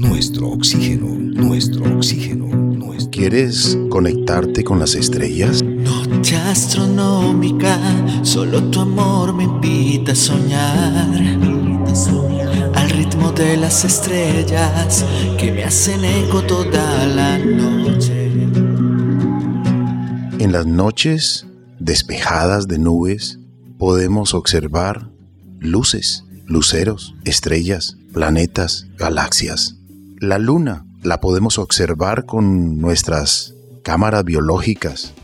nuestro oxígeno, nuestro oxígeno. Nuestro... ¿Quieres conectarte con las estrellas? Noche astronómica, solo tu amor me invita a soñar. Al ritmo de las estrellas que me hacen eco toda la noche. En las noches despejadas de nubes podemos observar luces, luceros, estrellas, planetas, galaxias. La luna la podemos observar con nuestras cámaras biológicas.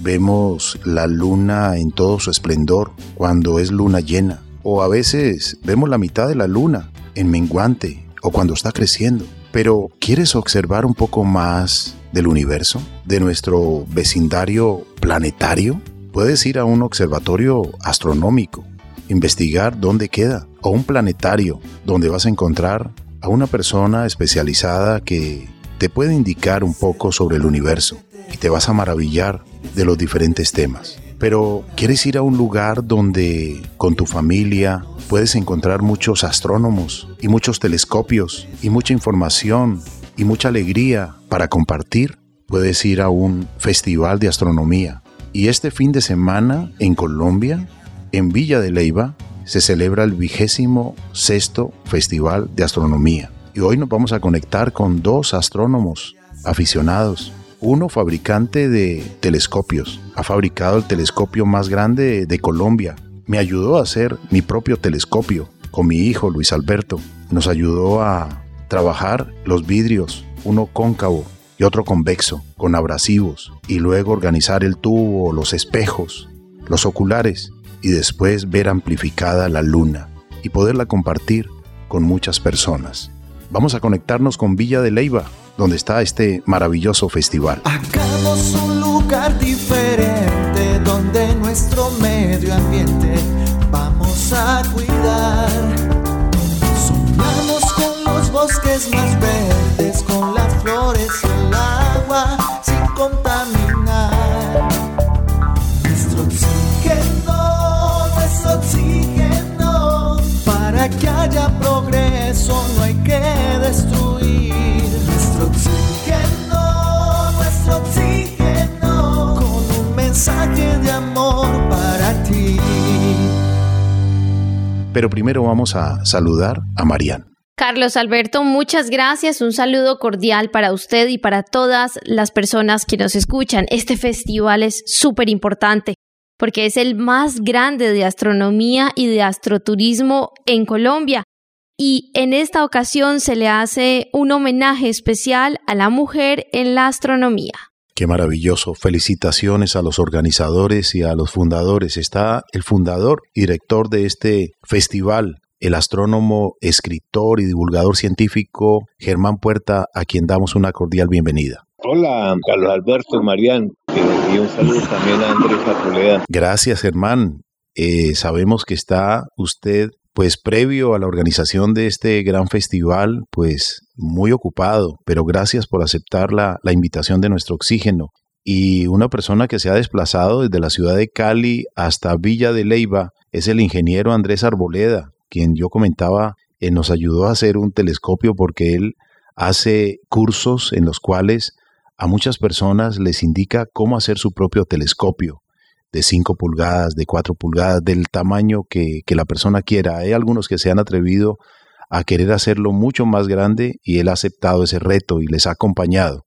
Vemos la luna en todo su esplendor cuando es luna llena. O a veces vemos la mitad de la luna en menguante o cuando está creciendo. Pero ¿quieres observar un poco más del universo? ¿De nuestro vecindario planetario? Puedes ir a un observatorio astronómico, investigar dónde queda, o un planetario donde vas a encontrar a una persona especializada que te puede indicar un poco sobre el universo y te vas a maravillar de los diferentes temas. Pero quieres ir a un lugar donde con tu familia puedes encontrar muchos astrónomos y muchos telescopios y mucha información y mucha alegría para compartir. Puedes ir a un festival de astronomía y este fin de semana en Colombia, en Villa de Leiva, se celebra el vigésimo sexto Festival de Astronomía. Y hoy nos vamos a conectar con dos astrónomos aficionados. Uno fabricante de telescopios. Ha fabricado el telescopio más grande de Colombia. Me ayudó a hacer mi propio telescopio con mi hijo Luis Alberto. Nos ayudó a trabajar los vidrios, uno cóncavo y otro convexo, con abrasivos, y luego organizar el tubo, los espejos, los oculares, y después ver amplificada la luna y poderla compartir con muchas personas. Vamos a conectarnos con Villa de Leiva, donde está este maravilloso festival. Hagamos un lugar diferente donde nuestro medio ambiente vamos a cuidar. Soñamos con los bosques más verdes, hay que destruir. Nuestro oxígeno, nuestro oxígeno, con un mensaje de amor para ti. Pero primero vamos a saludar a Marian. Carlos Alberto, muchas gracias. Un saludo cordial para usted y para todas las personas que nos escuchan. Este festival es súper importante porque es el más grande de astronomía y de astroturismo en Colombia. Y en esta ocasión se le hace un homenaje especial a la mujer en la astronomía. Qué maravilloso. Felicitaciones a los organizadores y a los fundadores. Está el fundador y director de este festival, el astrónomo, escritor y divulgador científico Germán Puerta, a quien damos una cordial bienvenida. Hola, Carlos Alberto, Marián, y un saludo también a Andrés Arboleda. Gracias, Germán. Eh, sabemos que está usted, pues previo a la organización de este gran festival, pues muy ocupado, pero gracias por aceptar la, invitación de nuestro oxígeno. Y una persona que se ha desplazado desde la ciudad de Cali hasta Villa de Leiva es el ingeniero Andrés Arboleda, quien yo comentaba, eh, nos ayudó a hacer un telescopio porque él hace cursos en los cuales a muchas personas les indica cómo hacer su propio telescopio de 5 pulgadas, de 4 pulgadas, del tamaño que, que la persona quiera. Hay algunos que se han atrevido a querer hacerlo mucho más grande y él ha aceptado ese reto y les ha acompañado.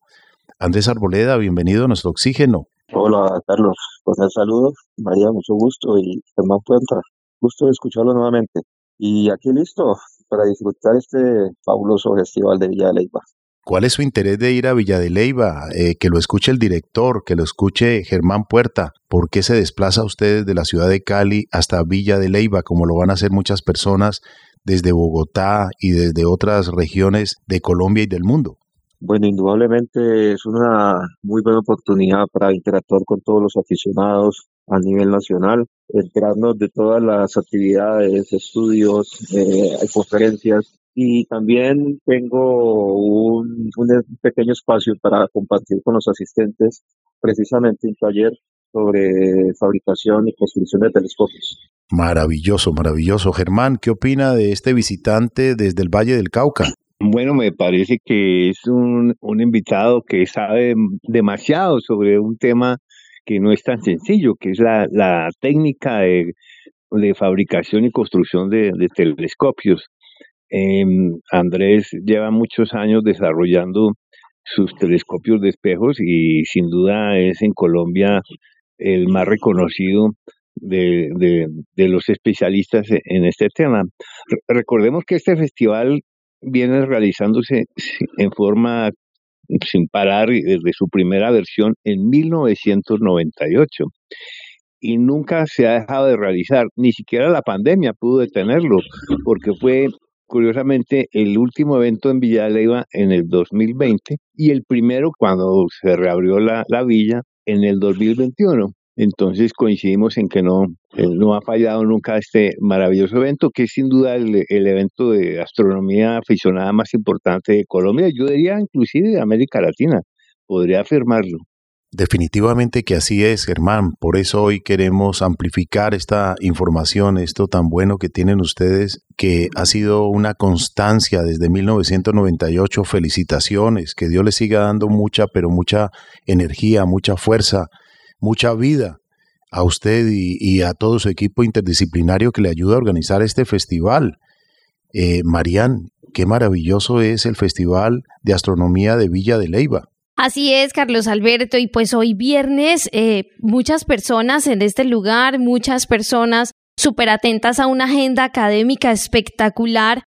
Andrés Arboleda, bienvenido a nuestro oxígeno. Hola, Carlos. Pues un saludo. María, mucho gusto. Y Germán Puerta, gusto de escucharlo nuevamente. Y aquí listo para disfrutar este fabuloso festival de Villa de Leyva. ¿Cuál es su interés de ir a Villa de Leiva? Eh, que lo escuche el director, que lo escuche Germán Puerta. ¿Por qué se desplaza usted de la ciudad de Cali hasta Villa de Leiva, como lo van a hacer muchas personas desde Bogotá y desde otras regiones de Colombia y del mundo? Bueno, indudablemente es una muy buena oportunidad para interactuar con todos los aficionados a nivel nacional, enterarnos de todas las actividades, estudios, eh, conferencias y también tengo un, un pequeño espacio para compartir con los asistentes precisamente un taller sobre fabricación y construcción de telescopios. Maravilloso, maravilloso. Germán, ¿qué opina de este visitante desde el Valle del Cauca? Bueno, me parece que es un, un invitado que sabe demasiado sobre un tema que no es tan sencillo, que es la, la técnica de, de, fabricación y construcción de, de telescopios. Eh, Andrés lleva muchos años desarrollando sus telescopios de espejos y sin duda es en Colombia el más reconocido de, los especialistas en este tema. Recordemos que este festival viene realizándose en forma sin parar desde su primera versión en 1998 y nunca se ha dejado de realizar, ni siquiera la pandemia pudo detenerlo, porque fue curiosamente el último evento en Villa Leyva en el 2020 y el primero cuando se reabrió la, la villa en el 2021. Entonces coincidimos en que no, eh, no ha fallado nunca este maravilloso evento, que es sin duda el, el, evento de astronomía aficionada más importante de Colombia, yo diría inclusive de América Latina, podría afirmarlo. Definitivamente que así es, Germán. Por eso hoy queremos amplificar esta información, esto tan bueno que tienen ustedes, que ha sido una constancia desde 1998. Felicitaciones, que Dios les siga dando mucha, pero mucha energía, mucha fuerza, mucha vida a usted y, a todo su equipo interdisciplinario que le ayuda a organizar este festival. Eh, Marían, qué maravilloso es el Festival de Astronomía de Villa de Leiva. Así es, Carlos Alberto, y pues hoy viernes eh, muchas personas en este lugar, muchas personas súper atentas a una agenda académica espectacular.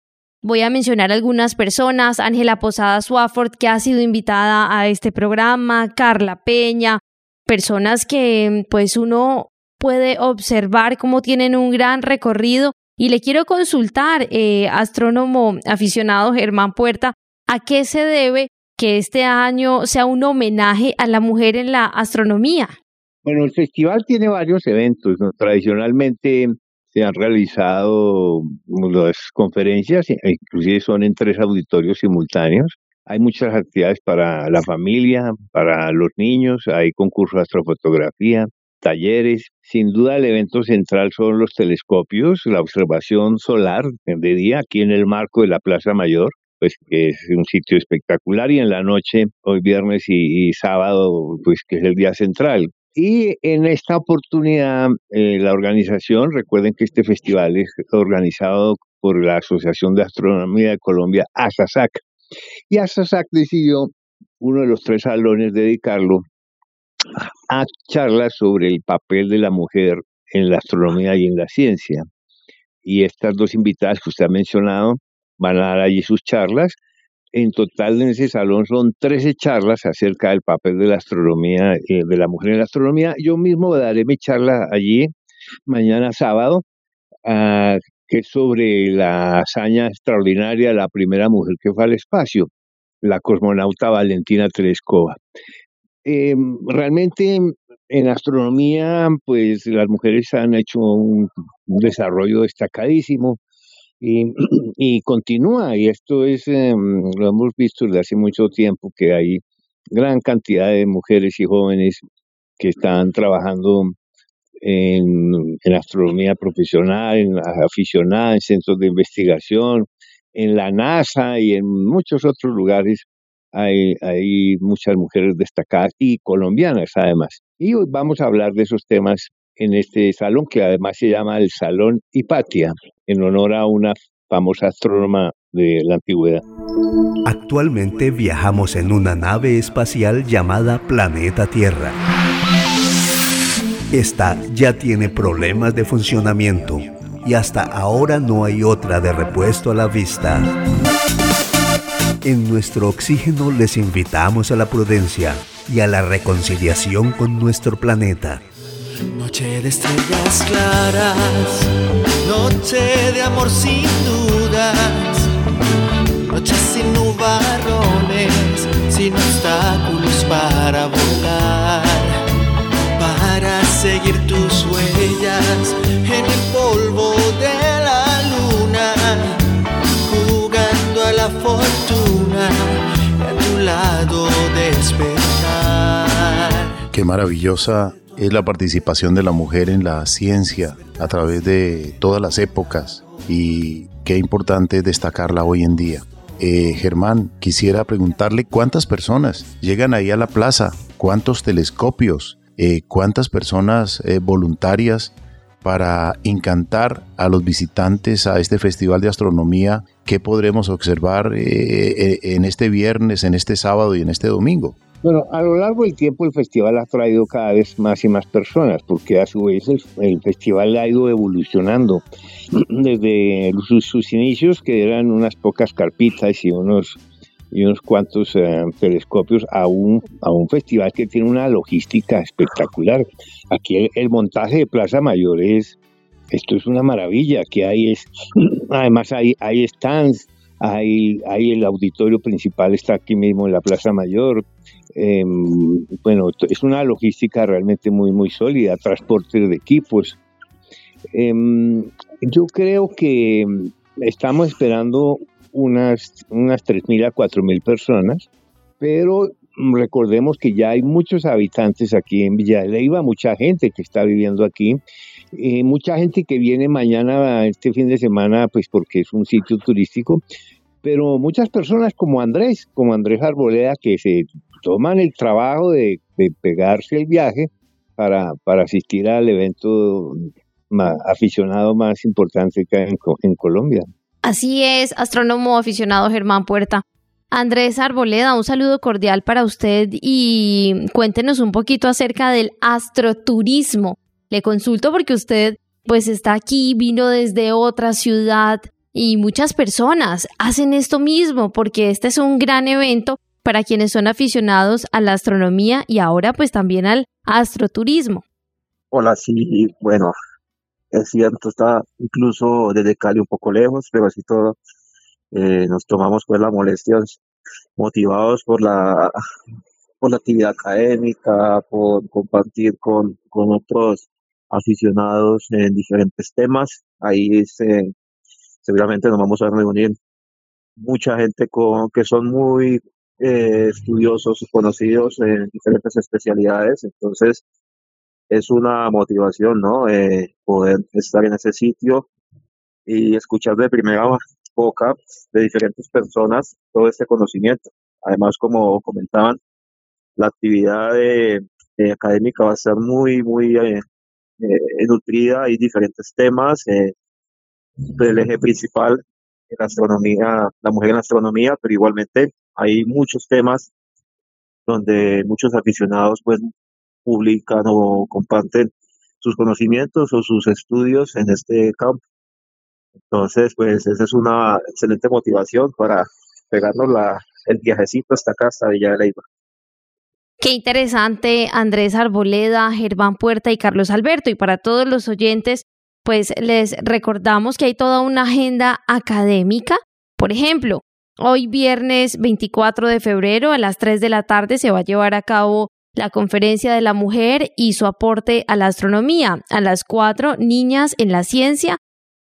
Voy a mencionar algunas personas, Ángela Posada Swafford, que ha sido invitada a este programa, Carla Peña, personas que pues uno puede observar cómo tienen un gran recorrido. Y le quiero consultar, eh, astrónomo aficionado Germán Puerta, ¿a qué se debe que este año sea un homenaje a la mujer en la astronomía? Bueno, el festival tiene varios eventos. Tradicionalmente se han realizado las conferencias, e inclusive son en tres auditorios simultáneos. Hay muchas actividades para la familia, para los niños, hay concursos de astrofotografía, talleres. Sin duda el evento central son los telescopios, la observación solar de día aquí en el marco de la Plaza Mayor pues que es un sitio espectacular y en la noche, hoy viernes y, sábado, pues que es el día central. Y en esta oportunidad, eh, la organización, recuerden que este festival es organizado por la Asociación de Astronomía de Colombia, ASASAC. Y ASASAC decidió uno de los tres salones dedicarlo a charlas sobre el papel de la mujer en la astronomía y en la ciencia. Y estas dos invitadas que usted ha mencionado van a dar allí sus charlas. En total en ese salón son 13 charlas acerca del papel de la astronomía, eh, de la mujer en la astronomía. Yo mismo daré mi charla allí mañana sábado, uh, que es sobre la hazaña extraordinaria de la primera mujer que fue al espacio, la cosmonauta Valentina Tereskova. Eh, realmente en astronomía, pues las mujeres han hecho un desarrollo destacadísimo y, y continúa, y esto es, eh, lo hemos visto desde hace mucho tiempo, que hay gran cantidad de mujeres y jóvenes que están trabajando en, en astronomía profesional, en aficionada, en centros de investigación, en la NASA y en muchos otros lugares hay, hay muchas mujeres destacadas y colombianas además. Y hoy vamos a hablar de esos temas en este salón, que además se llama el Salón Hipatia, en honor a una famosa astrónoma de la antigüedad. Actualmente viajamos en una nave espacial llamada Planeta Tierra. Esta ya tiene problemas de funcionamiento y hasta ahora no hay otra de repuesto a la vista. En nuestro oxígeno les invitamos a la prudencia y a la reconciliación con nuestro planeta. Noche de estrellas claras, noche de amor sin dudas, noche sin nubarrones, sin obstáculos para volar, para seguir tus huellas en el polvo de la luna, jugando a la fortuna a tu lado despertar. Qué maravillosa es la participación de la mujer en la ciencia a través de todas las épocas y qué importante es destacarla hoy en día. Eh, Germán, quisiera preguntarle cuántas personas llegan ahí a la plaza, cuántos telescopios, eh, cuántas personas eh, voluntarias para encantar a los visitantes a este Festival de Astronomía ¿Qué podremos observar en este viernes, en este sábado y en este domingo. Bueno, a lo largo del tiempo el festival ha traído cada vez más y más personas, porque a su vez el, festival ha ido evolucionando desde sus, inicios, que eran unas pocas carpitas y unos y unos cuantos eh, telescopios a un, a un festival que tiene una logística espectacular. Aquí el, montaje de Plaza Mayor es, esto es una maravilla, que hay es, además hay, hay stands, hay, hay el auditorio principal está aquí mismo en la Plaza Mayor, Em, bueno, es una logística realmente muy, muy sólida, transporte de equipos. Em, yo creo que estamos esperando unas, unas 3.000 a 4.000 personas, pero recordemos que ya hay muchos habitantes aquí en Villa mucha gente que está viviendo aquí, mucha gente que viene mañana, este fin de semana, pues porque es un sitio turístico, pero muchas personas como Andrés, como Andrés Arboleda, que se toman el trabajo de, pegarse el viaje para, asistir al evento aficionado más importante que hay en, Colombia. Así es, astrónomo aficionado Germán Puerta. Andrés Arboleda, un saludo cordial para usted y cuéntenos un poquito acerca del astroturismo. Le consulto porque usted pues está aquí, vino desde otra ciudad y muchas personas hacen esto mismo porque este es un gran evento para quienes son aficionados a la astronomía y ahora pues también al astroturismo. Hola, sí, bueno, es cierto, está incluso desde Cali un poco lejos, pero así todo eh, nos tomamos pues las molestias motivados por la por la actividad académica, por compartir con, con otros aficionados en diferentes temas. Ahí este, seguramente nos vamos a reunir mucha gente con que son muy eh, estudiosos conocidos en diferentes especialidades, entonces es una motivación, ¿no? Eh, poder estar en ese sitio y escuchar de primera boca de diferentes personas todo este conocimiento. Además, como comentaban, la actividad académica va a ser muy, muy eh, nutrida y diferentes temas. el eje principal en la astronomía, la mujer en la astronomía, pero igualmente hay muchos temas donde muchos aficionados pues publican o comparten sus conocimientos o sus estudios en este campo. Entonces, pues esa es una excelente motivación para pegarnos la, el viajecito hasta acá, hasta Villa de Leyva. Qué interesante, Andrés Arboleda, Germán Puerta y Carlos Alberto. Y para todos los oyentes, pues les recordamos que hay toda una agenda académica. Por ejemplo, Hoy viernes 24 de febrero a las 3 de la tarde se va a llevar a cabo la conferencia de la mujer y su aporte a la astronomía. A las 4, niñas en la ciencia.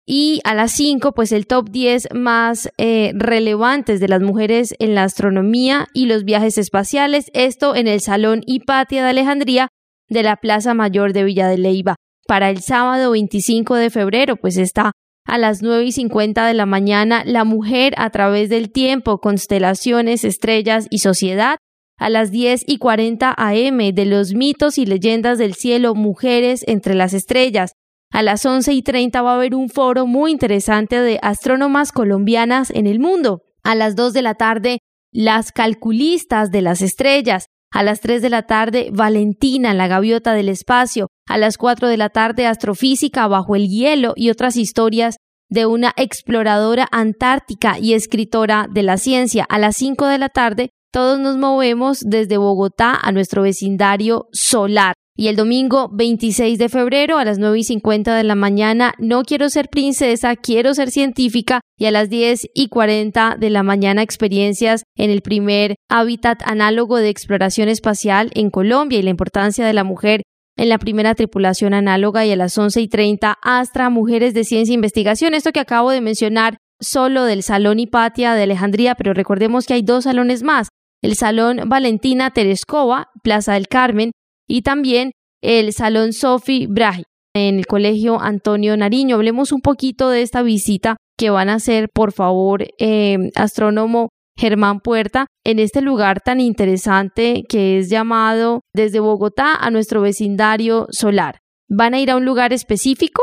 Y a las 5, pues el top 10 más eh, relevantes de las mujeres en la astronomía y los viajes espaciales. Esto en el Salón Hipatia de Alejandría de la Plaza Mayor de Villa de Leiva. Para el sábado 25 de febrero, pues está a las 9 y 50 de la mañana, La mujer a través del tiempo, constelaciones, estrellas y sociedad. A las 10 y 40 am de los mitos y leyendas del cielo, Mujeres entre las estrellas. A las 11 y 30 va a haber un foro muy interesante de astrónomas colombianas en el mundo. A las 2 de la tarde, las calculistas de las estrellas. A las 3 de la tarde, Valentina, la gaviota del espacio. A las 4 de la tarde, astrofísica bajo el hielo y otras historias de una exploradora antártica y escritora de la ciencia. A las 5 de la tarde, todos nos movemos desde Bogotá a nuestro vecindario solar. Y el domingo 26 de febrero a las 9 y 50 de la mañana, no quiero ser princesa, quiero ser científica. Y a las 10 y 40 de la mañana, experiencias en el primer hábitat análogo de exploración espacial en Colombia y la importancia de la mujer en la primera tripulación análoga. Y a las 11 y 30, Astra, Mujeres de Ciencia e Investigación. Esto que acabo de mencionar solo del Salón Hipatia de Alejandría, pero recordemos que hay dos salones más. El Salón Valentina Tereskova, Plaza del Carmen, y también el Salón Sofi Brahi en el Colegio Antonio Nariño. Hablemos un poquito de esta visita que van a hacer, por favor, eh, astrónomo Germán Puerta, en este lugar tan interesante que es llamado desde Bogotá a nuestro vecindario solar. ¿Van a ir a un lugar específico?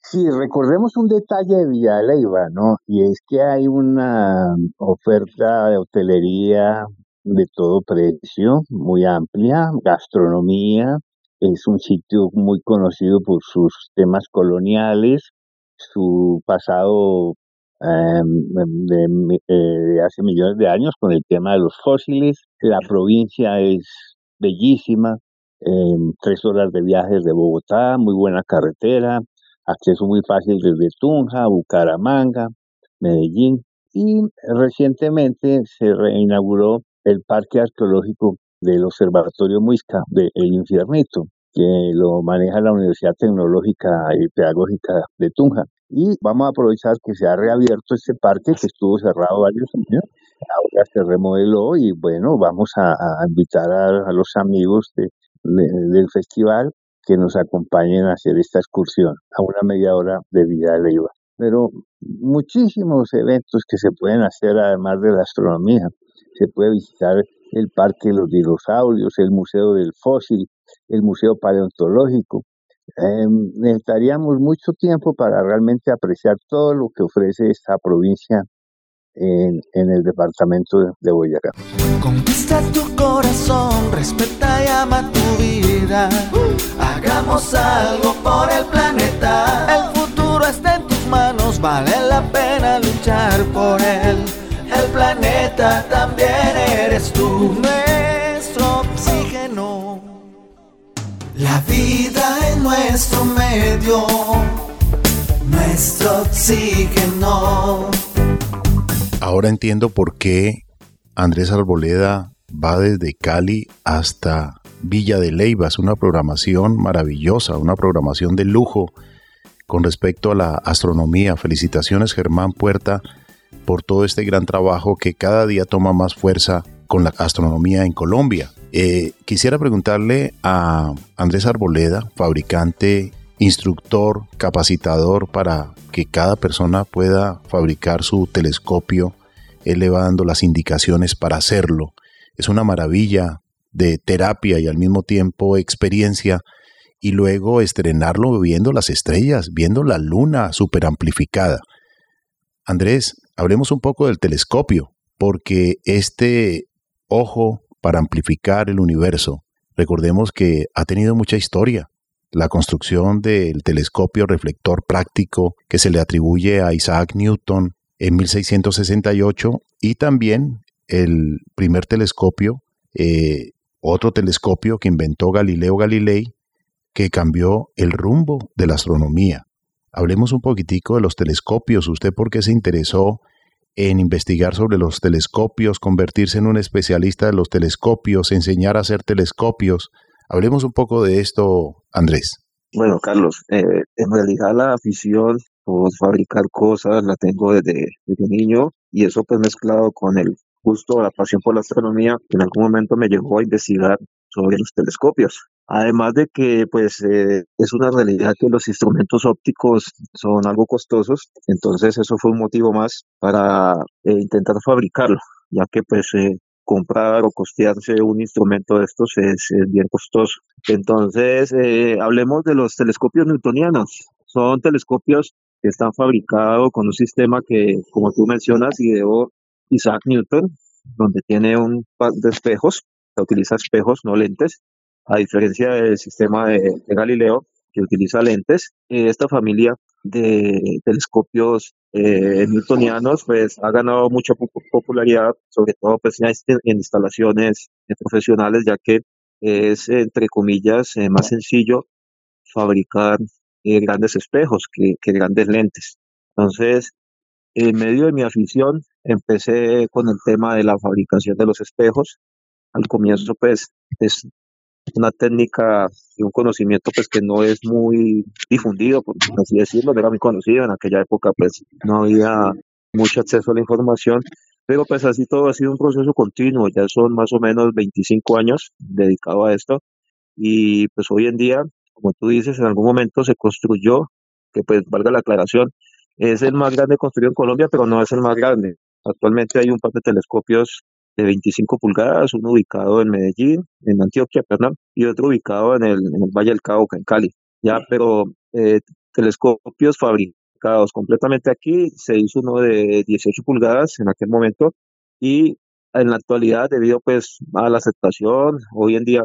Sí, recordemos un detalle de Villa ¿no? Y es que hay una oferta de hotelería de todo precio, muy amplia, gastronomía, es un sitio muy conocido por sus temas coloniales, su pasado em, eh, de, hace millones de años con el tema de los fósiles. La provincia es bellísima, em, tres horas de viajes de Bogotá, muy buena carretera, acceso muy fácil desde Tunja, Bucaramanga, Medellín. Y recientemente se reinauguró el Parque Arqueológico del Observatorio Muisca de El Infiernito, que lo maneja la Universidad Tecnológica y Pedagógica de Tunja. Y vamos a aprovechar que se ha reabierto este parque que estuvo cerrado varios años. Ahora se remodeló y bueno, vamos a, invitar a, los amigos del festival que nos acompañen a hacer esta excursión a una media hora de Villa Leiva. Pero muchísimos eventos que se pueden hacer además de la astronomía. Se puede visitar el Parque de los Dinosaurios, el Museo del Fósil, el Museo Paleontológico. Em, necesitaríamos mucho tiempo para realmente apreciar todo lo que ofrece esta provincia en, el departamento de, Boyacá. Conquista tu corazón, respeta y ama tu vida. hagamos algo por el planeta. El futuro está en tus manos, vale la pena luchar por él. El planeta también eres tú, nuestro oxígeno. La vida en nuestro medio, nuestro oxígeno. Ahora entiendo por qué Andrés Arboleda va desde Cali hasta Villa de Leyva. Una programación maravillosa, una programación de lujo con respecto a la astronomía. Felicitaciones Germán Puerta por todo este gran trabajo que cada día toma más fuerza con la astronomía en Colombia. Eh, quisiera preguntarle a Andrés Arboleda, fabricante, instructor, capacitador para que cada persona pueda fabricar su telescopio. elevando las indicaciones para hacerlo. Es una maravilla de terapia y al mismo tiempo experiencia. Y luego estrenarlo viendo las estrellas, viendo la luna super amplificada. Andrés, hablemos un poco del telescopio, porque este ojo para amplificar el universo. Recordemos que ha tenido mucha historia. La construcción del telescopio reflector práctico que se le atribuye a Isaac Newton en 1668 y también el primer telescopio, eh, otro telescopio que inventó Galileo Galilei, que cambió el rumbo de la astronomía. Hablemos un poquitico de los telescopios. ¿Usted por qué se interesó en investigar sobre los telescopios, convertirse en un especialista de los telescopios, enseñar a hacer telescopios. Hablemos un poco de esto, Andrés. Bueno, Carlos, eh, en realidad la afición por fabricar cosas la tengo desde, niño y eso pues mezclado con el gusto, la pasión por la astronomía, en algún momento me llevó a investigar sobre los telescopios. Además de que pues eh, es una realidad que los instrumentos ópticos son algo costosos, entonces eso fue un motivo más para eh, intentar fabricarlo, ya que pues eh, comprar o costearse un instrumento de estos es, bien costoso. Entonces hablemos de los telescopios newtonianos. Son telescopios que están fabricados con un sistema que, como tú mencionas, ideó Isaac Newton, donde tiene un par de espejos, se utiliza espejos, no lentes, a diferencia del sistema de, Galileo, que utiliza lentes, eh, esta familia de telescopios eh, newtonianos pues ha ganado mucha popularidad, sobre todo pues, en instalaciones profesionales, ya que es, entre comillas, eh, más sencillo fabricar grandes espejos que, que, grandes lentes. Entonces, en medio de mi afición, empecé con el tema de la fabricación de los espejos. Al comienzo, pues, es una técnica y un conocimiento pues que no es muy difundido, por así decirlo, no era muy conocido en aquella época, pues no había mucho acceso a la información, pero pues así todo ha sido un proceso continuo, ya son más o menos 25 años dedicado a esto y pues hoy en día, como tú dices, en algún momento se construyó, que pues valga la aclaración, Es el más grande construido en Colombia, pero no es el más grande. Actualmente hay un par de telescopios de 25 pulgadas, uno ubicado en Medellín, en Antioquia, perdón, y otro ubicado en el, Valle del Cauca, en Cali. Ya, pero eh, telescopios fabricados completamente aquí, se hizo uno de 18 pulgadas en aquel momento y en la actualidad, debido pues a la aceptación, hoy en día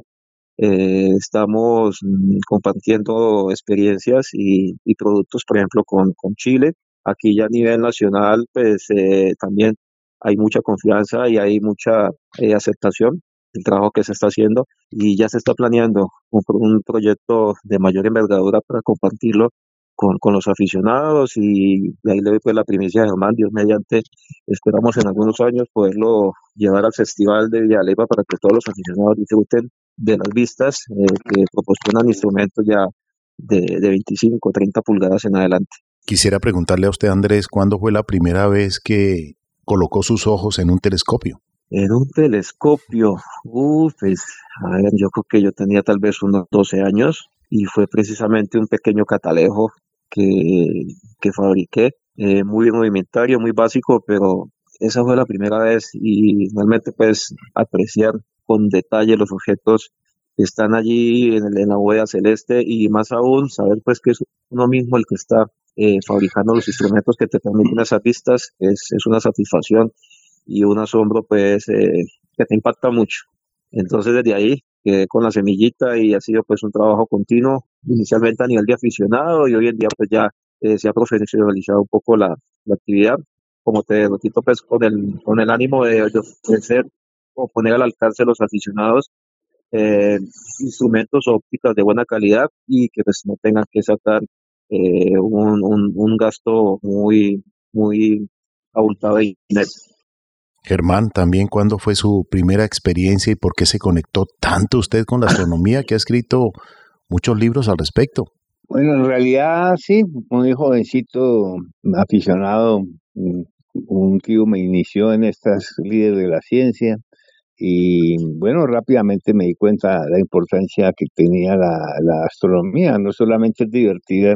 eh, estamos mm, compartiendo experiencias y, productos, por ejemplo, con, con Chile. Aquí ya a nivel nacional, pues eh, también hay mucha confianza y hay mucha eh, aceptación del trabajo que se está haciendo y ya se está planeando un, proyecto de mayor envergadura para compartirlo con, los aficionados y de ahí le doy pues la primicia de Germán, Dios mediante, esperamos en algunos años poderlo llevar al Festival de Villaleva para que todos los aficionados disfruten de las vistas eh, que proporcionan instrumentos ya de, de 25 30 pulgadas en adelante. Quisiera preguntarle a usted, Andrés, ¿cuándo fue la primera vez que colocó sus ojos en un telescopio? En un telescopio, uff, pues, a ver, yo creo que yo tenía tal vez unos 12 años y fue precisamente un pequeño catalejo que, que fabriqué, eh, muy movimentario, muy básico, pero esa fue la primera vez y realmente pues apreciar con detalle los objetos que están allí en, en la huella celeste y más aún saber pues que es uno mismo el que está eh, fabricando los instrumentos que te permiten esas vistas es, es una satisfacción y un asombro pues eh, que te impacta mucho. Entonces desde ahí quedé con la semillita y ha sido pues un trabajo continuo, inicialmente a nivel de aficionado y hoy en día pues ya eh, se ha profesionalizado un poco la, la, actividad, como te repito pues con el, con el ánimo de, ofrecer o poner al alcance de los aficionados eh, instrumentos ópticos de buena calidad y que pues no tengan que sacar eh, un, un, gasto muy, muy abultado de dinero. Germán, también cuándo fue su primera experiencia y por qué se conectó tanto usted con la astronomía que ha escrito muchos libros al respecto. Bueno, en realidad sí, muy jovencito aficionado, un tío me inició en estas líderes de la ciencia y bueno, rápidamente me di cuenta de la importancia que tenía la, la astronomía, no solamente es divertida,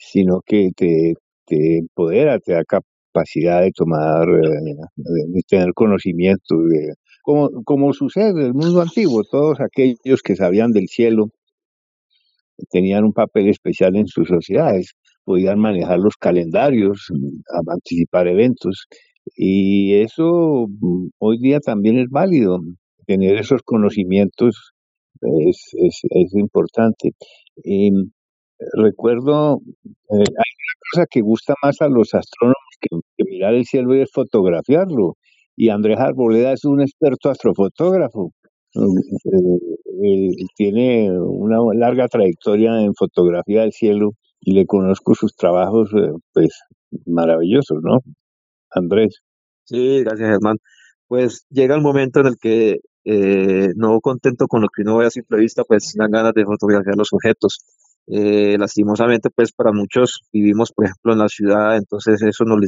sino que te, te empodera, te da capacidad de tomar, eh, de, tener conocimiento, de, como, como sucede en el mundo antiguo, todos aquellos que sabían del cielo tenían un papel especial en sus sociedades, podían manejar los calendarios, anticipar eventos, y eso mm, hoy día también es válido, tener esos conocimientos es, es, es importante. Recuerdo, eh, hay una cosa que gusta más a los astrónomos que, mirar el cielo y es fotografiarlo. Y Andrés Arboleda es un experto astrofotógrafo. Eh, tiene una larga trayectoria en fotografía del cielo y le conozco sus trabajos, eh, pues maravillosos, ¿no? Andrés. Sí, gracias, Germán. Pues llega el momento en el que no contento con lo que uno ve a simple vista, pues dan ganas de fotografiar los objetos. Eh, lastimosamente, pues para muchos vivimos, por ejemplo, en la ciudad, entonces eso nos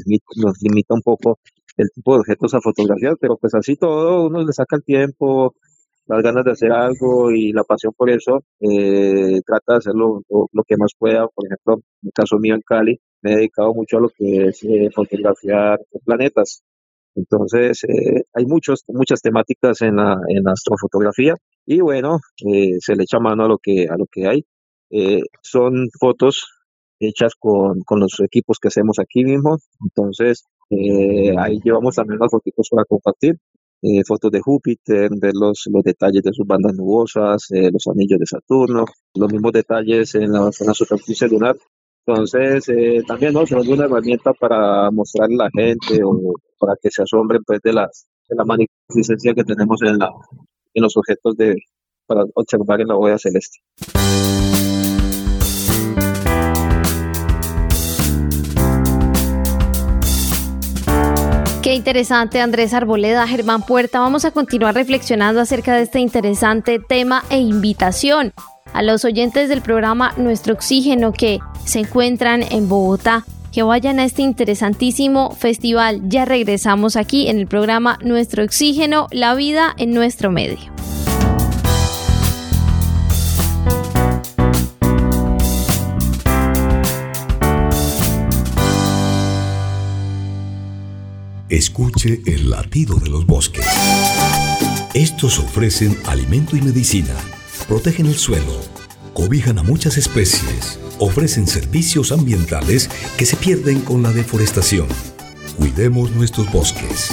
limita, un poco el tipo de objetos a fotografiar, pero pues así todo, uno le saca el tiempo, las ganas de hacer algo y la pasión por eso, eh, trata de hacerlo lo, que más pueda. Por ejemplo, en el caso mío en Cali, me he dedicado mucho a lo que es eh, fotografiar planetas. Entonces, hay muchos, muchas temáticas en la, astrofotografía y bueno, se le echa mano a lo que, a lo que hay. Eh, son fotos hechas con, con, los equipos que hacemos aquí mismo. Entonces, eh, ahí llevamos también las fotos para compartir. Eh, fotos de Júpiter, ver los, los detalles de sus bandas nubosas, los anillos de Saturno, los mismos detalles en la, en la superficie lunar. Entonces, también ¿no? nos una herramienta para mostrarle a la gente o para que se asombren pues, de, las, de la magnificencia que tenemos en, la, en los objetos de, para observar en la huella celeste. Interesante, Andrés Arboleda, Germán Puerta. Vamos a continuar reflexionando acerca de este interesante tema e invitación a los oyentes del programa Nuestro Oxígeno que se encuentran en Bogotá, que vayan a este interesantísimo festival. Ya regresamos aquí en el programa Nuestro Oxígeno, la vida en nuestro medio. Escuche el latido de los bosques. Estos ofrecen alimento y medicina, protegen el suelo, cobijan a muchas especies, ofrecen servicios ambientales que se pierden con la deforestación. Cuidemos nuestros bosques.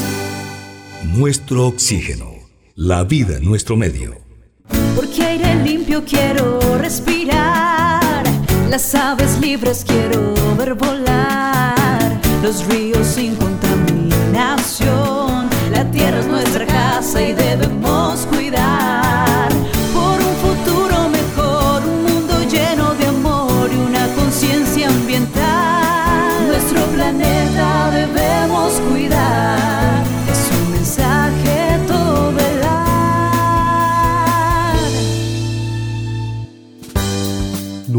Nuestro oxígeno. La vida en nuestro medio. Porque aire limpio quiero respirar. Las aves libres quiero ver volar. Los ríos sin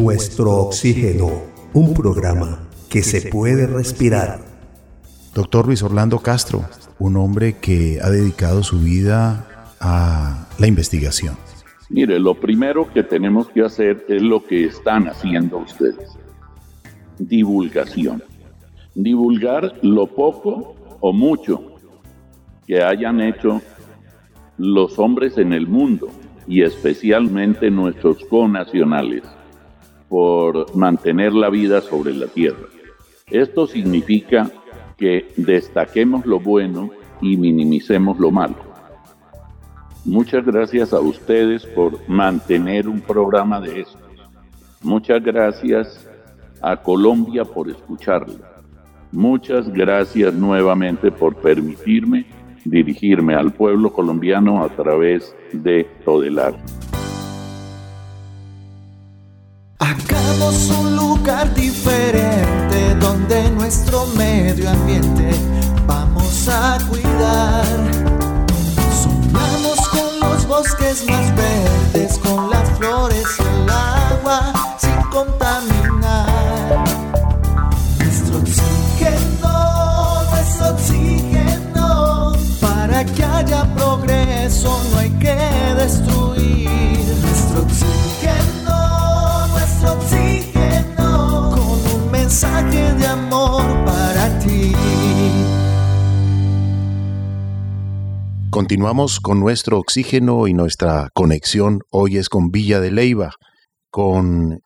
Nuestro oxígeno, un programa que se puede respirar. Doctor Luis Orlando Castro, un hombre que ha dedicado su vida a la investigación. Mire, lo primero que tenemos que hacer es lo que están haciendo ustedes. Divulgación. Divulgar lo poco o mucho que hayan hecho los hombres en el mundo y especialmente nuestros conacionales por mantener la vida sobre la tierra. Esto significa que destaquemos lo bueno y minimicemos lo malo. Muchas gracias a ustedes por mantener un programa de estos. Muchas gracias a Colombia por escucharlo. Muchas gracias nuevamente por permitirme dirigirme al pueblo colombiano a través de Todelar. Hagamos un lugar diferente donde nuestro medio ambiente vamos a cuidar. Continuamos con nuestro oxígeno y nuestra conexión hoy es con Villa de Leiva, con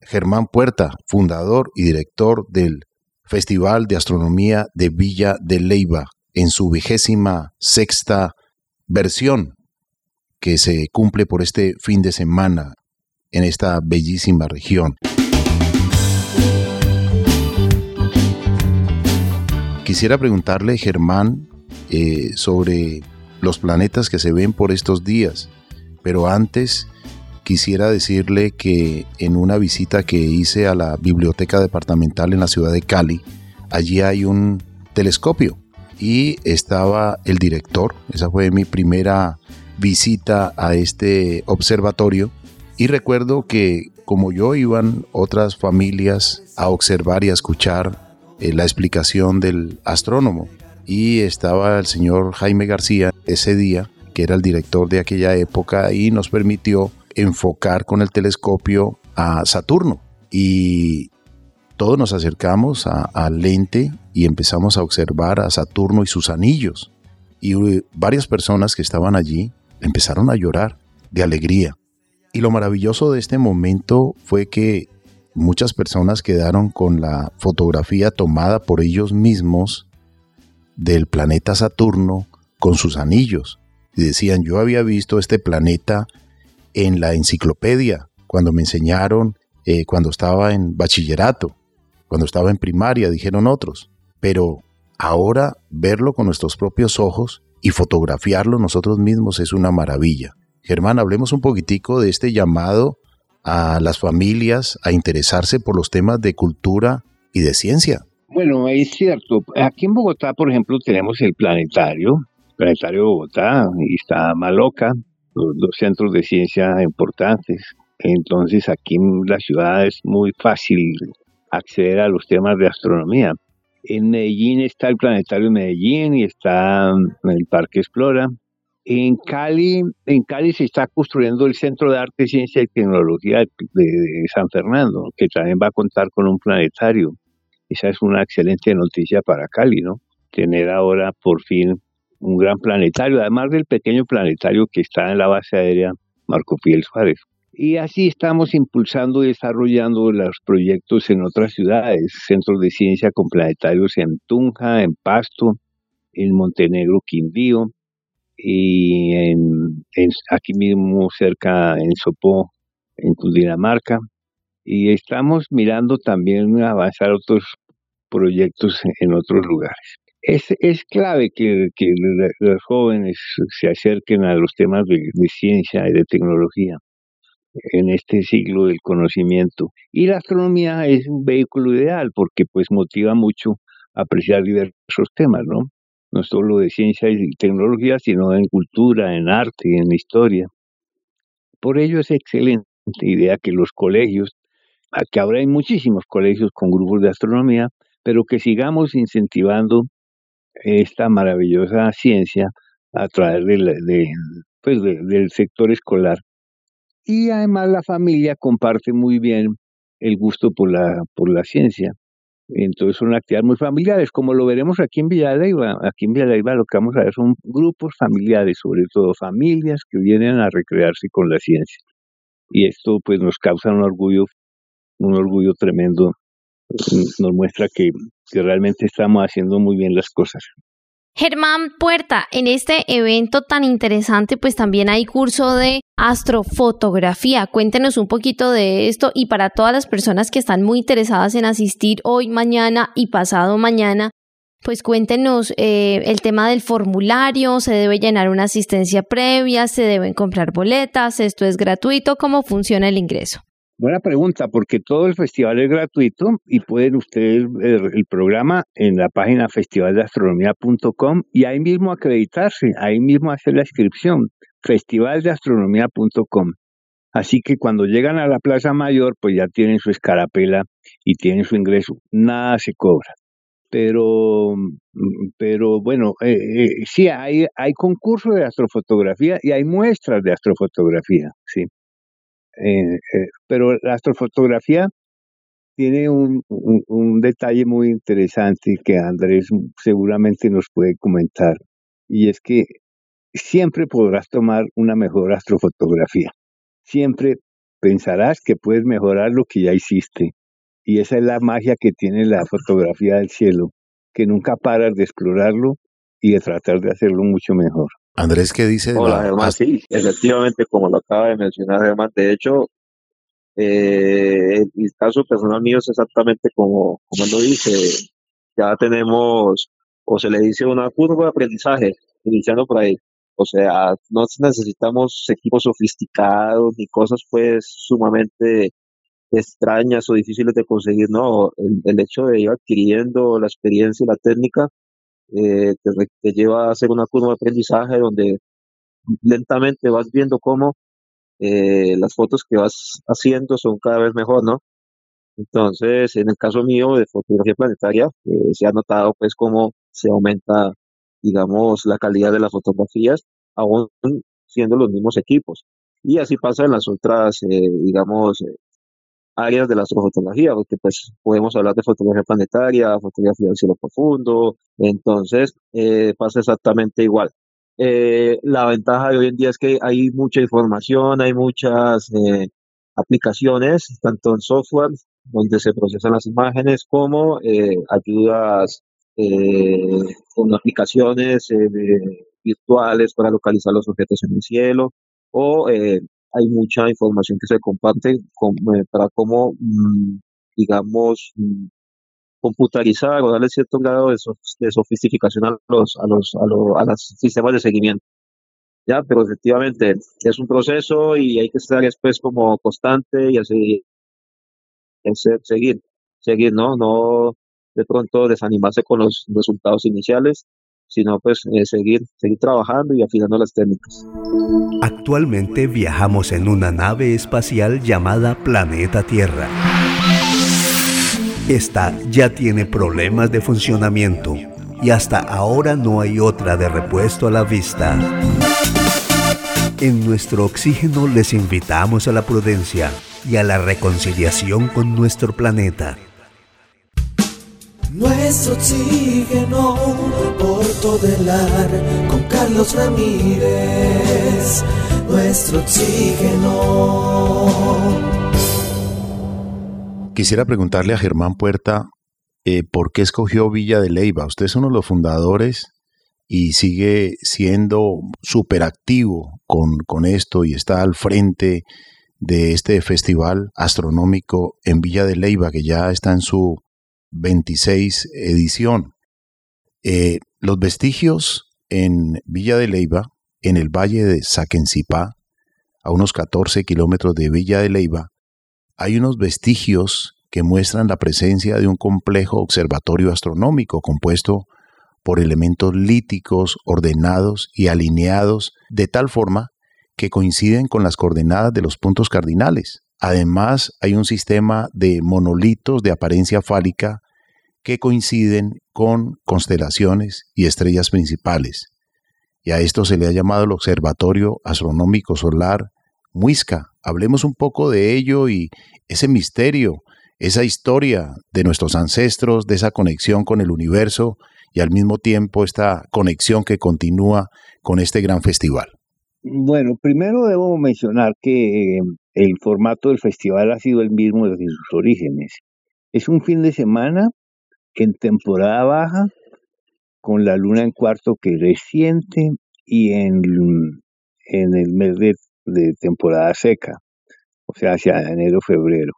Germán Puerta, fundador y director del Festival de Astronomía de Villa de Leiva, en su vigésima sexta versión, que se cumple por este fin de semana en esta bellísima región. Quisiera preguntarle, Germán, eh, sobre los planetas que se ven por estos días, pero antes quisiera decirle que en una visita que hice a la biblioteca departamental en la ciudad de Cali, allí hay un telescopio. Y estaba el director, esa fue mi primera visita a este observatorio. Y recuerdo que como yo iban otras familias a observar y a escuchar eh, la explicación del astrónomo y estaba el señor Jaime García ese día, que era el director de aquella época y nos permitió enfocar con el telescopio a Saturno y todos nos acercamos al lente y empezamos a observar a Saturno y sus anillos y varias personas que estaban allí empezaron a llorar de alegría. Y lo maravilloso de este momento fue que muchas personas quedaron con la fotografía tomada por ellos mismos del planeta Saturno con sus anillos. Y decían, yo había visto este planeta en la enciclopedia, cuando me enseñaron, eh, cuando estaba en bachillerato, cuando estaba en primaria, dijeron otros. Pero ahora verlo con nuestros propios ojos y fotografiarlo nosotros mismos es una maravilla. Germán, hablemos un poquitico de este llamado a las familias a interesarse por los temas de cultura y de ciencia. Bueno, es cierto. Aquí en Bogotá, por ejemplo, tenemos el planetario, planetario Bogotá, y está Maloca, los dos centros de ciencia importantes. Entonces, aquí en la ciudad es muy fácil acceder a los temas de astronomía. En Medellín está el planetario de Medellín y está el Parque Explora. En Cali, en Cali se está construyendo el Centro de Arte, Ciencia y Tecnología de San Fernando, que también va a contar con un planetario. Esa es una excelente noticia para Cali, ¿no? tener ahora por fin un gran planetario, además del pequeño planetario que está en la base aérea Marco Fidel Suárez. Y así estamos impulsando y desarrollando los proyectos en otras ciudades, centros de ciencia con planetarios en Tunja, en Pasto, en Montenegro, Quindío, y en, aquí mismo cerca en Sopó, en Cundinamarca. Y estamos mirando también avanzar otros proyectos en otros lugares. Es, es clave que, que los jóvenes se acerquen a los temas de, ciencia y de tecnología en este siglo del conocimiento. Y la astronomía es un vehículo ideal porque pues motiva mucho a apreciar diversos temas, ¿no? No solo de ciencia y tecnología, sino en cultura, en arte, en historia. Por ello es excelente idea que los colegios, que ahora hay muchísimos colegios con grupos de astronomía, pero que sigamos incentivando esta maravillosa ciencia a través pues del sector escolar y además la familia comparte muy bien el gusto por la, por la ciencia. Entonces son actividades muy familiares, como lo veremos aquí en Villalaiva. Aquí en Villalaiva lo que vamos a ver son grupos familiares, sobre todo familias que vienen a recrearse con la ciencia. Y esto pues nos causa un orgullo, un orgullo tremendo. Nos muestra que, realmente estamos haciendo muy bien las cosas. Germán Puerta, en este evento tan interesante, pues también hay curso de astrofotografía. Cuéntenos un poquito de esto y para todas las personas que están muy interesadas en asistir hoy, mañana y pasado mañana, pues cuéntenos eh, el tema del formulario, se debe llenar una asistencia previa, se deben comprar boletas, esto es gratuito, ¿cómo funciona el ingreso? Buena pregunta, porque todo el festival es gratuito y pueden ustedes ver el programa en la página festivaldeastronomía.com y ahí mismo acreditarse, ahí mismo hacer la inscripción, festivaldeastronomía.com. Así que cuando llegan a la Plaza Mayor, pues ya tienen su escarapela y tienen su ingreso. Nada se cobra. Pero, pero bueno, eh, eh, sí, hay, hay concursos de astrofotografía y hay muestras de astrofotografía, sí. Eh, eh, pero la astrofotografía tiene un, un, detalle muy interesante que Andrés seguramente nos puede comentar, y es que siempre podrás tomar una mejor astrofotografía. Siempre pensarás que puedes mejorar lo que ya hiciste. Y esa es la magia que tiene la fotografía del cielo, que nunca paras de explorarlo y de tratar de hacerlo mucho mejor. Andrés, ¿qué dice? Hola, Germán. Sí, efectivamente, como lo acaba de mencionar Germán, de hecho, eh, el caso personal mío es exactamente como, como él lo dice. Ya tenemos, o se le dice una curva de aprendizaje, iniciando por ahí. O sea, no necesitamos equipos sofisticados ni cosas pues sumamente extrañas o difíciles de conseguir, no. El, el hecho de ir adquiriendo la experiencia y la técnica eh, te, lleva a hacer una curva de aprendizaje donde lentamente vas viendo cómo eh, las fotos que vas haciendo son cada vez mejor, ¿no? Entonces, en el caso mío de fotografía planetaria, eh, se ha notado pues cómo se aumenta, digamos, la calidad de las fotografías, aún siendo los mismos equipos. Y así pasa en las otras, digamos, áreas de la astrofotografía, porque pues podemos hablar de fotografía planetaria, fotografía del cielo profundo, entonces eh, pasa exactamente igual. Eh, la ventaja de hoy en día es que hay mucha información, hay muchas eh, aplicaciones, tanto en software, donde se procesan las imágenes, como ayudas con aplicaciones virtuales para localizar los objetos en el cielo, o hay mucha información que se comparte eh, para cómo, mm, digamos, mm, computarizar o darle cierto grado de, sofisticación a los, a los, a los, a los sistemas de seguimiento. Ya, pero efectivamente es un proceso y hay que estar después como constante y así seguir, seguir, ¿no? No de pronto desanimarse con los resultados iniciales, sino pues eh, seguir, seguir trabajando y afinando las técnicas. Actualmente viajamos en una nave espacial llamada Planeta Tierra. Esta ya tiene problemas de funcionamiento y hasta ahora no hay otra de repuesto a la vista. En nuestro oxígeno les invitamos a la prudencia y a la reconciliación con nuestro planeta. Nuestro oxígeno con Carlos Ramírez, nuestro oxígeno. Quisiera preguntarle a Germán Puerta eh, por qué escogió Villa de Leyva. Usted es uno de los fundadores y sigue siendo súper activo con, con esto y está al frente de este festival astronómico en Villa de Leyva, que ya está en su 26 edición. Eh, los vestigios en Villa de Leyva, en el valle de Saquencipá, a unos 14 kilómetros de Villa de Leyva, hay unos vestigios que muestran la presencia de un complejo observatorio astronómico compuesto por elementos líticos ordenados y alineados de tal forma que coinciden con las coordenadas de los puntos cardinales. Además, hay un sistema de monolitos de apariencia fálica que coinciden con constelaciones y estrellas principales. Y a esto se le ha llamado el Observatorio Astronómico Solar Muisca. Hablemos un poco de ello y ese misterio, esa historia de nuestros ancestros, de esa conexión con el universo y al mismo tiempo esta conexión que continúa con este gran festival. Bueno, primero debo mencionar que eh, el formato del festival ha sido el mismo desde sus orígenes. Es un fin de semana en temporada baja, con la luna en cuarto que reciente y en, en el mes de temporada seca, o sea, hacia enero, febrero.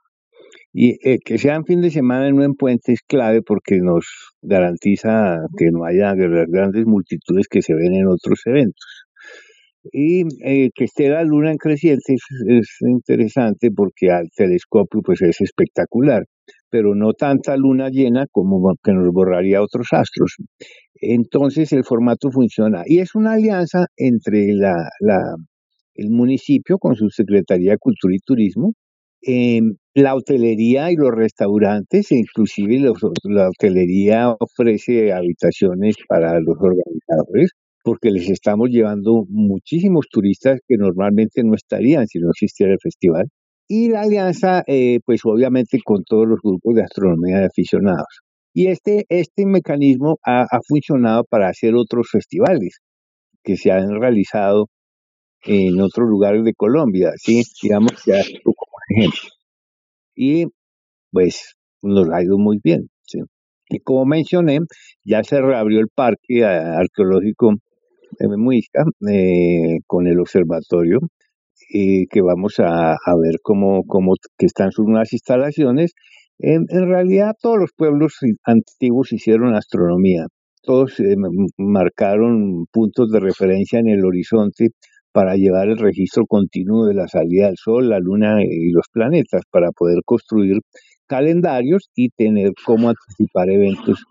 Y eh, que sea en fin de semana no en puente es clave porque nos garantiza que no haya grandes multitudes que se ven en otros eventos. Y eh, que esté la luna en creciente es, interesante porque al telescopio pues es espectacular, pero no tanta luna llena como que nos borraría otros astros. Entonces el formato funciona y es una alianza entre la, la el municipio con su Secretaría de Cultura y Turismo, em, la hotelería y los restaurantes, e inclusive la hotelería ofrece habitaciones para los organizadores, porque les estamos llevando muchísimos turistas que normalmente no estarían si no existiera el festival. Y la alianza, eh, pues obviamente con todos los grupos de astronomía de aficionados. Y este, este mecanismo ha, funcionado para hacer otros festivales que se han realizado en otros lugares de Colombia, ¿sí? Digamos que como ejemplo. Y pues nos ha ido muy bien, ¿sí? Y como mencioné, ya se reabrió el parque arqueológico de Memuisca eh, con el observatorio y que vamos a, ver cómo, cómo que están sus nuevas instalaciones. En, realidad todos los pueblos antiguos hicieron astronomía, todos eh, marcaron puntos de referencia en el horizonte para llevar el registro continuo de la salida del Sol, la Luna y los planetas, para poder construir calendarios y tener cómo anticipar eventos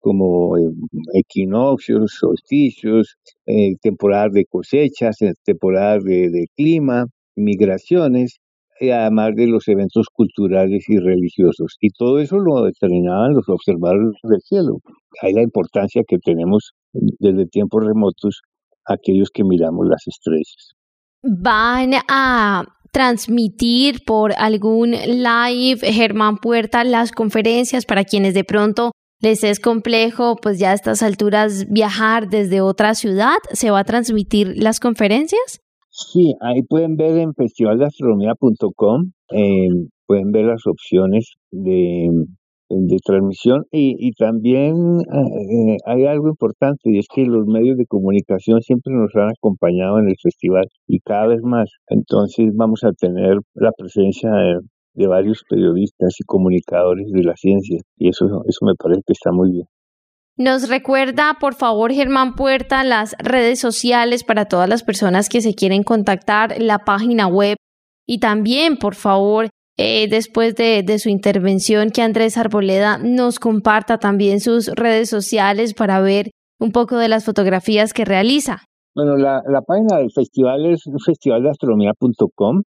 como eh, equinoccios, solsticios, eh, temporadas de cosechas, eh, temporadas de, clima, migraciones, además de los eventos culturales y religiosos. Y todo eso lo determinaban los observadores del cielo. Hay la importancia que tenemos desde tiempos remotos aquellos que miramos las estrellas. ¿Van a transmitir por algún live, Germán Puerta, las conferencias para quienes de pronto les es complejo, pues ya a estas alturas viajar desde otra ciudad? ¿Se va a transmitir las conferencias? Sí, ahí pueden ver en festivaldeastronomía.com, eh, pueden ver las opciones de de transmisión y, también eh, hay algo importante y es que los medios de comunicación siempre nos han acompañado en el festival y cada vez más. Entonces vamos a tener la presencia de, de varios periodistas y comunicadores de la ciencia y eso, eso me parece que está muy bien. Nos recuerda, por favor, Germán Puerta, las redes sociales para todas las personas que se quieren contactar, la página web y también, por favor, eh, después de, su intervención, que Andrés Arboleda nos comparta también sus redes sociales para ver un poco de las fotografías que realiza. Bueno, la, página del festival es festivaldeastronomía.com.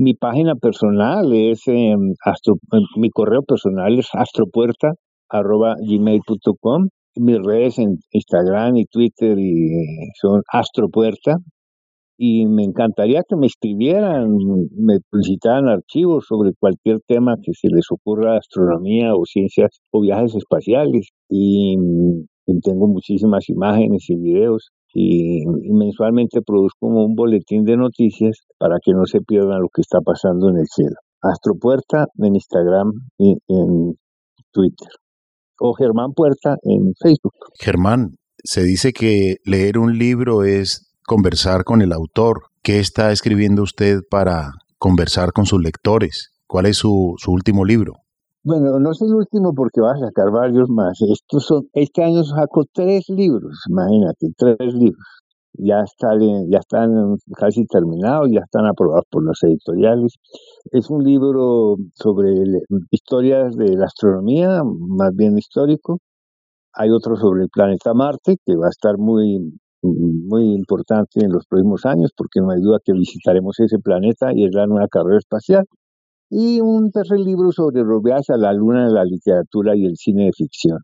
Mi página personal es, em, astro, em, mi correo personal es astropuerta.gmail.com. Mis redes en Instagram y Twitter y son astropuerta y me encantaría que me escribieran, me solicitaran archivos sobre cualquier tema que se les ocurra, astronomía o ciencias o viajes espaciales. Y, tengo muchísimas imágenes y videos y, mensualmente produzco un boletín de noticias para que no se pierdan lo que está pasando en el cielo. Astropuerta en Instagram y en Twitter o Germán Puerta en Facebook. Germán, se dice que leer un libro es conversar con el autor. ¿Qué está escribiendo usted para conversar con sus lectores? ¿Cuál es su, su último libro? Bueno, no es el último porque va a sacar varios más. Estos son, este año saco tres libros, imagínate, tres libros. Ya, ya están casi terminados, ya están aprobados por las editoriales. Es un libro sobre historias de la astronomía, más bien histórico. Hay otro sobre el planeta Marte, que va a estar muy, muy importante en los próximos años, porque no hay duda que visitaremos ese planeta y es la nueva carrera espacial y un tercer libro sobre a la luna de la literatura y el cine de ficción.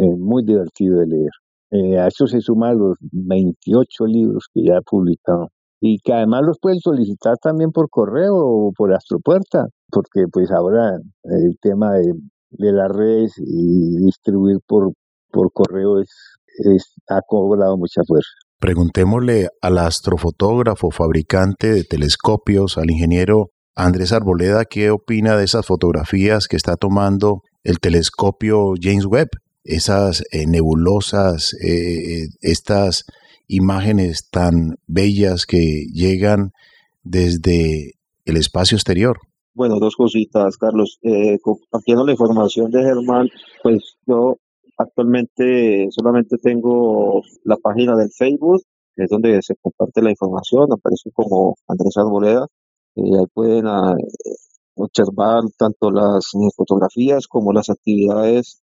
Eh, muy divertido de leer. Eh, a eso se suman los 28 libros que ya he publicado y que además los pueden solicitar también por correo o por Astropuerta, porque pues ahora el tema de, las redes y distribuir por, por correo es, es, ha cobrado mucha fuerza. Preguntémosle al astrofotógrafo, fabricante de telescopios, al ingeniero Andrés Arboleda, ¿qué opina de esas fotografías que está tomando el telescopio James Webb? Esas eh, nebulosas, eh, estas imágenes tan bellas que llegan desde el espacio exterior. Bueno, dos cositas, Carlos. Eh, compartiendo la información de Germán, pues yo actualmente solamente tengo la página del Facebook, es donde se comparte la información, aparece como Andrés Arboleda, eh, ahí pueden ah, observar tanto las fotografías como las actividades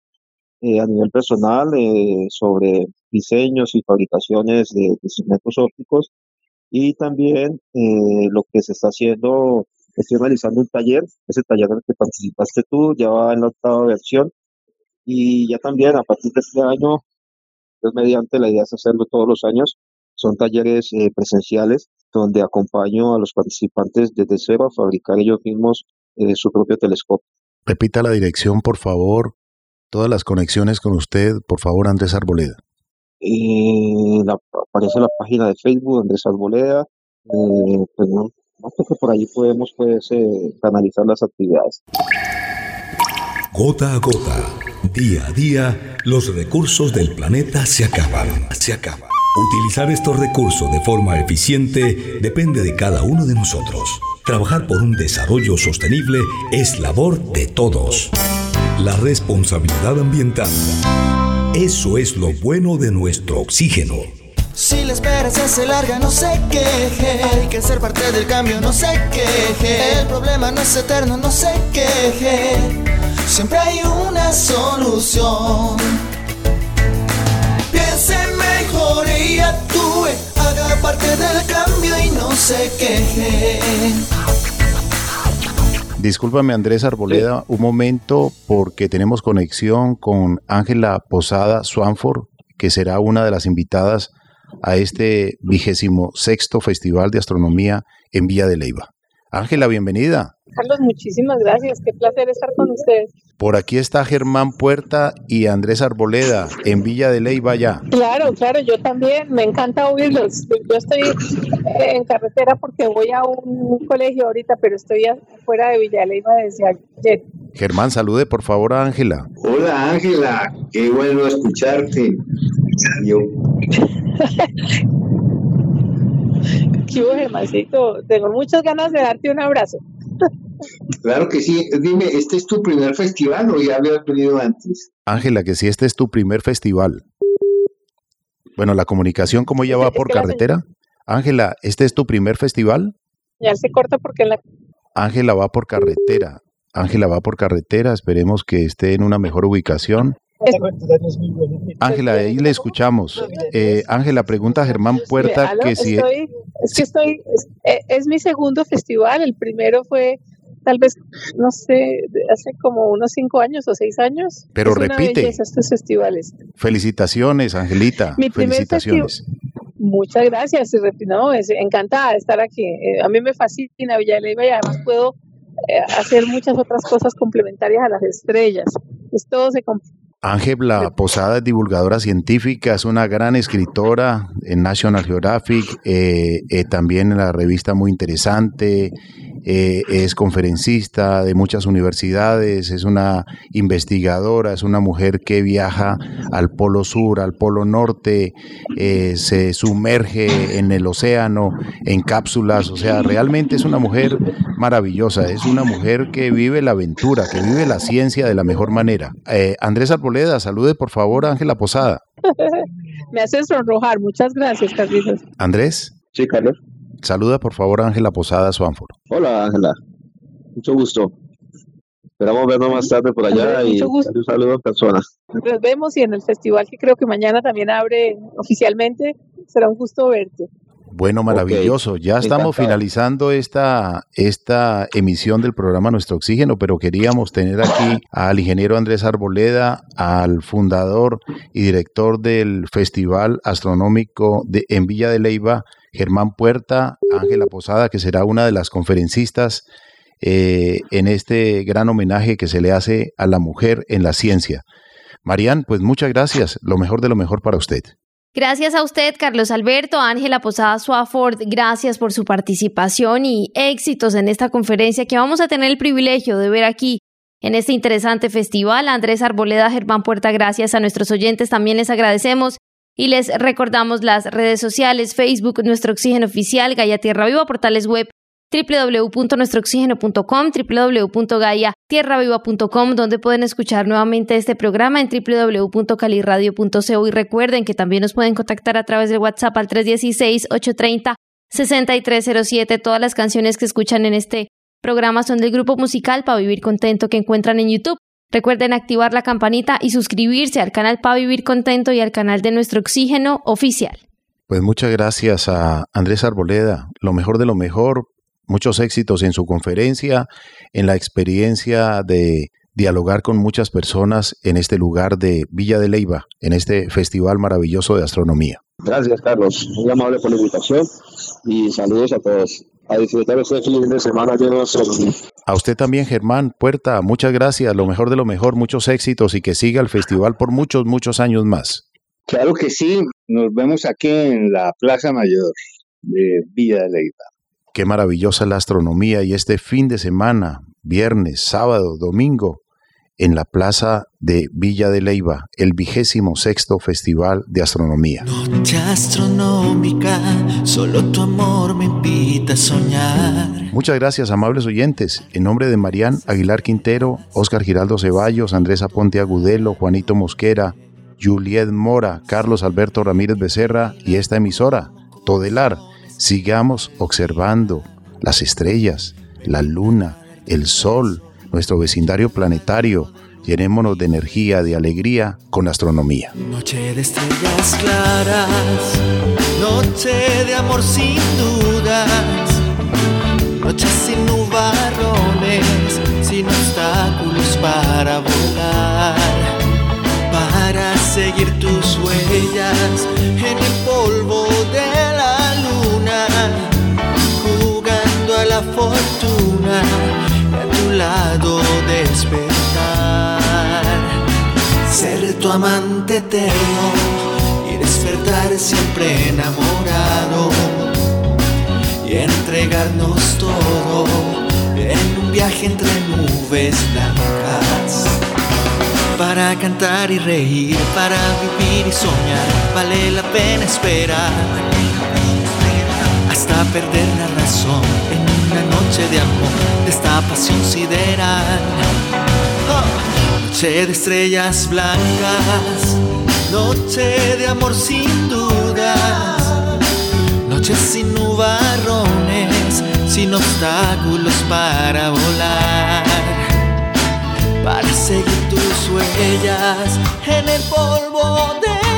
eh, a nivel personal eh, sobre diseños y fabricaciones de, instrumentos ópticos. Y también lo que se está haciendo, estoy realizando un taller, ese taller en el que participaste tú ya va en la octava versión. Y ya también a partir de este año, pues mediante la idea es hacerlo todos los años, son talleres presenciales donde acompaño a los participantes desde cero a fabricar ellos mismos eh, su propio telescopio. Repita la dirección, por favor. Todas las conexiones con usted, por favor, Andrés Arboleda. Eh, aparece la página de Facebook, Andrés Arboleda. Eh, pues no, que por ahí podemos pues, canalizar las actividades. Gota a gota, día a día, los recursos del planeta se acaban, se acaban. Utilizar estos recursos de forma eficiente depende de cada uno de nosotros. Trabajar por un desarrollo sostenible es labor de todos. La responsabilidad ambiental. Eso es lo bueno de nuestro oxígeno. Si la espera se hace larga, no se queje. Hay que ser parte del cambio, no se queje. El problema no es eterno, no se queje. Siempre hay una solución. Haga parte del cambio y no se queje. Discúlpame Andrés Arboleda, un momento porque tenemos conexión con Ángela Posada Swanford, que será una de las invitadas a este vigésimo sexto Festival de Astronomía en Villa de Leiva. Ángela, bienvenida. Carlos, muchísimas gracias. Qué placer estar con ustedes. Por aquí está Germán Puerta y Andrés Arboleda en Villa de Leyva ya. Claro, claro, yo también. Me encanta oírlos. Yo estoy en carretera porque voy a un colegio ahorita, pero estoy fuera de Villa de Leyva desde ayer. Germán, salude por favor a Ángela. Hola Ángela, qué bueno escucharte. Yo. ¿Qué Germancito? Tengo muchas ganas de darte un abrazo. Claro que sí. Dime, ¿este es tu primer festival o ya habías venido antes? Ángela, que si este es tu primer festival. Bueno, la comunicación, ¿cómo ya va por carretera? Ángela, ¿este es tu primer festival? Ya se corta porque la... Ángela va por carretera. Ángela va por carretera. Esperemos que esté en una mejor ubicación. Ángela, ahí le escuchamos. Eh, Ángela, pregunta a Germán Puerta que si... es que estoy, eh, es, mi segundo festival, el primero fue tal vez, no sé, hace como unos cinco años o seis años. Pero repite. estos festivales. Felicitaciones, Angelita. Mi Felicitaciones. Muchas gracias. No, es encantada de estar aquí. Eh, a mí me fascina Villalba y además puedo hacer muchas otras cosas complementarias a las estrellas. Pues todo se, Ángela Posada es divulgadora científica, es una gran escritora en National Geographic, eh, eh, también en la revista muy interesante, eh, es conferencista de muchas universidades, es una investigadora, es una mujer que viaja al polo sur, al polo norte, eh, se sumerge en el océano, en cápsulas, o sea, realmente es una mujer maravillosa, es una mujer que vive la aventura, que vive la ciencia de la mejor manera. Eh, Andrés Arboleda, salude por favor a Ángela Posada. Me hace sonrojar, muchas gracias, Carlitos. Andrés. Sí, Carlos. Saluda por favor a Ángela Posada Suánforo. Hola Ángela, mucho gusto. Esperamos vernos más tarde por allá y un saludo en persona. Nos vemos y en el festival que creo que mañana también abre oficialmente, será un gusto verte. Bueno, maravilloso. Ya estamos finalizando esta, esta emisión del programa Nuestro Oxígeno, pero queríamos tener aquí al ingeniero Andrés Arboleda, al fundador y director del Festival Astronómico de, en Villa de Leiva, Germán Puerta, Ángela Posada, que será una de las conferencistas eh, en este gran homenaje que se le hace a la mujer en la ciencia. Marían, pues muchas gracias. Lo mejor de lo mejor para usted. Gracias a usted, Carlos Alberto, Ángela Posada Swafford, gracias por su participación y éxitos en esta conferencia que vamos a tener el privilegio de ver aquí en este interesante festival. Andrés Arboleda, Germán Puerta, gracias a nuestros oyentes, también les agradecemos y les recordamos las redes sociales, Facebook, Nuestro Oxígeno Oficial, Gaia Tierra Viva, portales web www.nuestrooxígeno.com, www.gaiatierraviva.com, donde pueden escuchar nuevamente este programa en www.caliradio.co y recuerden que también nos pueden contactar a través del WhatsApp al 316-830-6307. Todas las canciones que escuchan en este programa son del grupo musical Para Vivir Contento que encuentran en YouTube. Recuerden activar la campanita y suscribirse al canal Para Vivir Contento y al canal de Nuestro Oxígeno Oficial. Pues muchas gracias a Andrés Arboleda, lo mejor de lo mejor muchos éxitos en su conferencia, en la experiencia de dialogar con muchas personas en este lugar de Villa de Leiva, en este festival maravilloso de astronomía. Gracias, Carlos. Muy amable por la invitación y saludos a todos. A disfrutar este fin de semana lleno de astronomía. A usted también, Germán Puerta, muchas gracias. Lo mejor de lo mejor, muchos éxitos y que siga el festival por muchos, muchos años más. Claro que sí. Nos vemos aquí en la Plaza Mayor de Villa de Leiva. Qué maravillosa la astronomía y este fin de semana, viernes, sábado, domingo, en la plaza de Villa de Leiva, el vigésimo sexto Festival de Astronomía. Noche astronómica, solo tu amor me invita a soñar. Muchas gracias, amables oyentes. En nombre de Marían Aguilar Quintero, Óscar Giraldo Ceballos, Andrés Aponte Agudelo, Juanito Mosquera, Juliet Mora, Carlos Alberto Ramírez Becerra y esta emisora, Todelar Sigamos observando las estrellas, la luna, el sol, nuestro vecindario planetario. Llenémonos de energía, de alegría con astronomía. Noche de estrellas claras, noche de amor sin dudas, noche sin nubarrones, sin obstáculos para volar, para seguir tus huellas en el polvo de jugando a la fortuna despertar. Ser tu amante eterno y despertar siempre enamorado y entregarnos todo en un viaje entre nubes blancas. Para cantar y reír, para vivir y soñar, vale la pena esperar hasta perder la razón en una noche de amor, de esta pasión sideral. Oh, noche de estrellas blancas, noche de amor sin dudas, noche sin nubarrones, sin obstáculos para volar. Para seguir tus huellas en el polvo de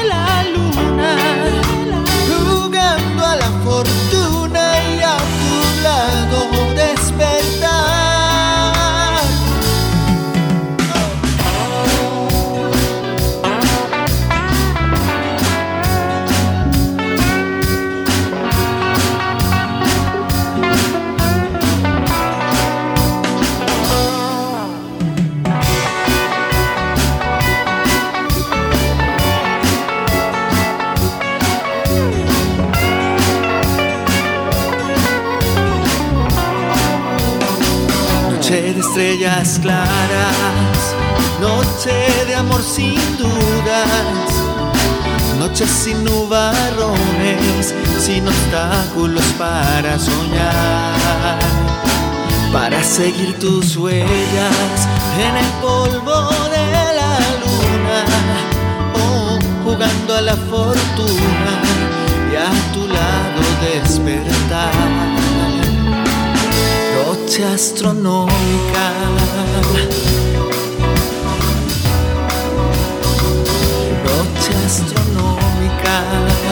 estrellas claras, noche de amor sin dudas, noche sin nubarrones, sin obstáculos para soñar, para seguir tus huellas en el polvo de la luna, oh, jugando a la fortuna y a tu lado despertar noche astronómica. Noche astronómica.